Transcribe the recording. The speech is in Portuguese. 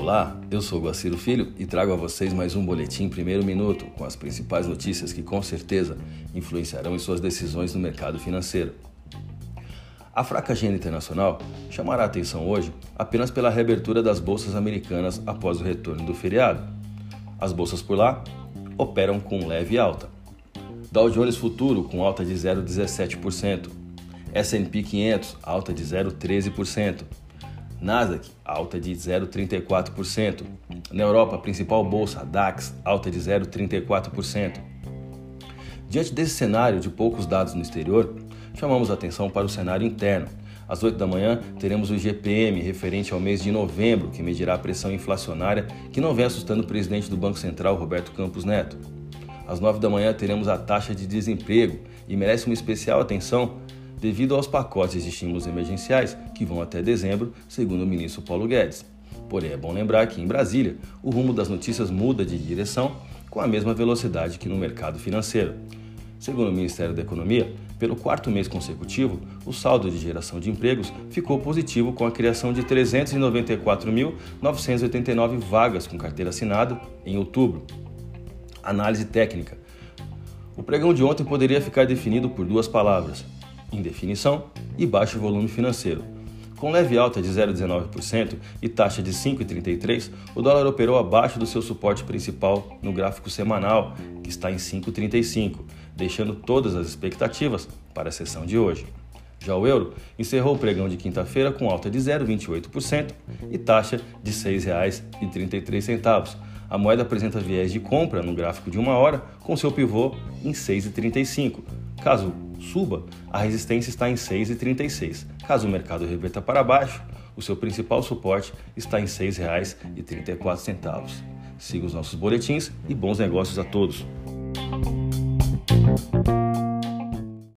Olá, eu sou Guaciro Filho e trago a vocês mais um boletim primeiro minuto com as principais notícias que com certeza influenciarão em suas decisões no mercado financeiro. A fraca agenda internacional chamará atenção hoje apenas pela reabertura das bolsas americanas após o retorno do feriado. As bolsas por lá operam com leve alta. Dow Jones Futuro com alta de 0,17%, S&P 500 alta de 0,13%, Nasdaq, alta de 0,34%. Na Europa, a principal bolsa, DAX, alta de 0,34%. Diante desse cenário de poucos dados no exterior, chamamos atenção para o cenário interno. Às 8 da manhã, teremos o GPM, referente ao mês de novembro, que medirá a pressão inflacionária que não vem assustando o presidente do Banco Central, Roberto Campos Neto. Às 9 da manhã, teremos a taxa de desemprego e merece uma especial atenção devido aos pacotes de estímulos emergenciais que vão até dezembro, segundo o ministro Paulo Guedes. Porém, é bom lembrar que em Brasília, o rumo das notícias muda de direção com a mesma velocidade que no mercado financeiro. Segundo o Ministério da Economia, pelo quarto mês consecutivo, o saldo de geração de empregos ficou positivo com a criação de 394.989 vagas com carteira assinada em outubro. Análise técnica. O pregão de ontem poderia ficar definido por duas palavras: indefinição e baixo volume financeiro. Com leve alta de 0,19% e taxa de 5,33, o dólar operou abaixo do seu suporte principal no gráfico semanal, que está em 5,35, deixando todas as expectativas para a sessão de hoje. Já o euro encerrou o pregão de quinta-feira com alta de 0,28% e taxa de R$ 6,33. A moeda apresenta viés de compra no gráfico de uma hora, com seu pivô em 6,35. Caso suba, a resistência está em 6,36. Caso o mercado reverta para baixo, o seu principal suporte está em R$ 6,34. Siga os nossos boletins e bons negócios a todos.